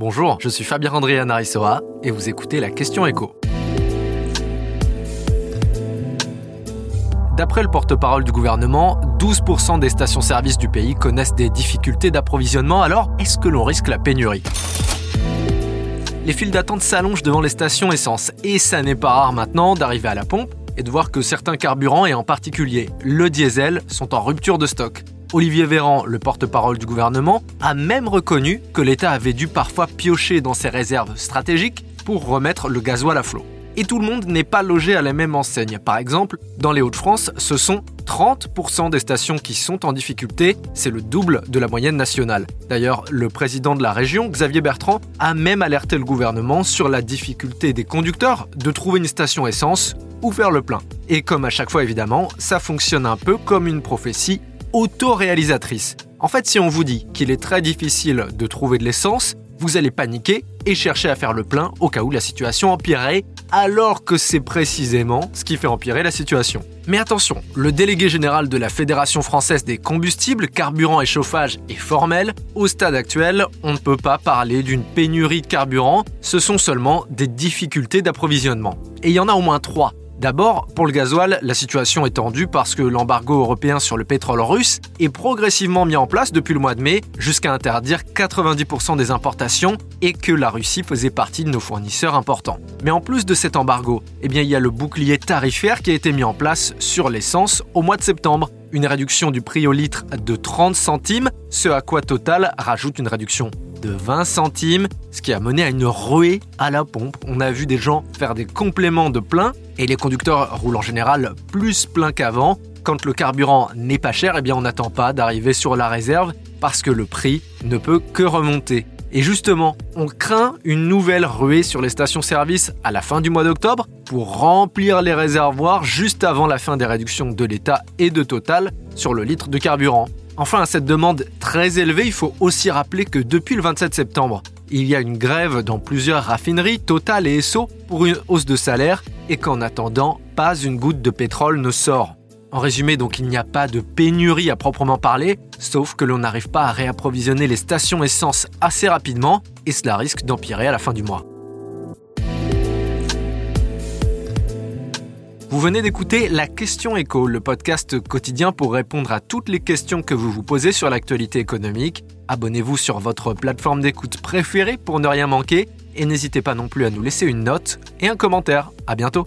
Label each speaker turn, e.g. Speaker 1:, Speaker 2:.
Speaker 1: Bonjour, je suis Fabien André Narisoa et vous écoutez la question écho. D'après le porte-parole du gouvernement, 12% des stations-service du pays connaissent des difficultés d'approvisionnement, alors est-ce que l'on risque la pénurie? Les files d'attente s'allongent devant les stations essence et ça n'est pas rare maintenant d'arriver à la pompe et de voir que certains carburants, et en particulier le diesel, sont en rupture de stock. Olivier Véran, le porte-parole du gouvernement, a même reconnu que l'État avait dû parfois piocher dans ses réserves stratégiques pour remettre le gasoil à flot. Et tout le monde n'est pas logé à la même enseigne. Par exemple, dans les Hauts-de-France, ce sont 30% des stations qui sont en difficulté, c'est le double de la moyenne nationale. D'ailleurs, le président de la région, Xavier Bertrand, a même alerté le gouvernement sur la difficulté des conducteurs de trouver une station essence ou faire le plein. Et comme à chaque fois évidemment, ça fonctionne un peu comme une prophétie autoréalisatrice. En fait, si on vous dit qu'il est très difficile de trouver de l'essence, vous allez paniquer et chercher à faire le plein au cas où la situation empirerait, alors que c'est précisément ce qui fait empirer la situation. Mais attention, le délégué général de la Fédération française des combustibles, carburant et chauffage est formel. Au stade actuel, on ne peut pas parler d'une pénurie de carburant, ce sont seulement des difficultés d'approvisionnement. Et il y en a au moins trois D'abord, pour le gasoil, la situation est tendue parce que l'embargo européen sur le pétrole russe est progressivement mis en place depuis le mois de mai jusqu'à interdire 90% des importations et que la Russie faisait partie de nos fournisseurs importants. Mais en plus de cet embargo, eh bien, il y a le bouclier tarifaire qui a été mis en place sur l'essence au mois de septembre. Une réduction du prix au litre de 30 centimes, ce à quoi Total rajoute une réduction de 20 centimes, ce qui a mené à une ruée à la pompe. On a vu des gens faire des compléments de plein et les conducteurs roulent en général plus plein qu'avant. Quand le carburant n'est pas cher, eh bien on n'attend pas d'arriver sur la réserve parce que le prix ne peut que remonter. Et justement, on craint une nouvelle ruée sur les stations-service à la fin du mois d'octobre pour remplir les réservoirs juste avant la fin des réductions de l'État et de Total sur le litre de carburant. Enfin, à cette demande très élevée, il faut aussi rappeler que depuis le 27 septembre, il y a une grève dans plusieurs raffineries, Total et Esso, pour une hausse de salaire et qu'en attendant, pas une goutte de pétrole ne sort. En résumé, donc, il n'y a pas de pénurie à proprement parler, sauf que l'on n'arrive pas à réapprovisionner les stations essence assez rapidement et cela risque d'empirer à la fin du mois. Vous venez d'écouter La Question Éco, le podcast quotidien pour répondre à toutes les questions que vous vous posez sur l'actualité économique. Abonnez-vous sur votre plateforme d'écoute préférée pour ne rien manquer et n'hésitez pas non plus à nous laisser une note et un commentaire. À bientôt!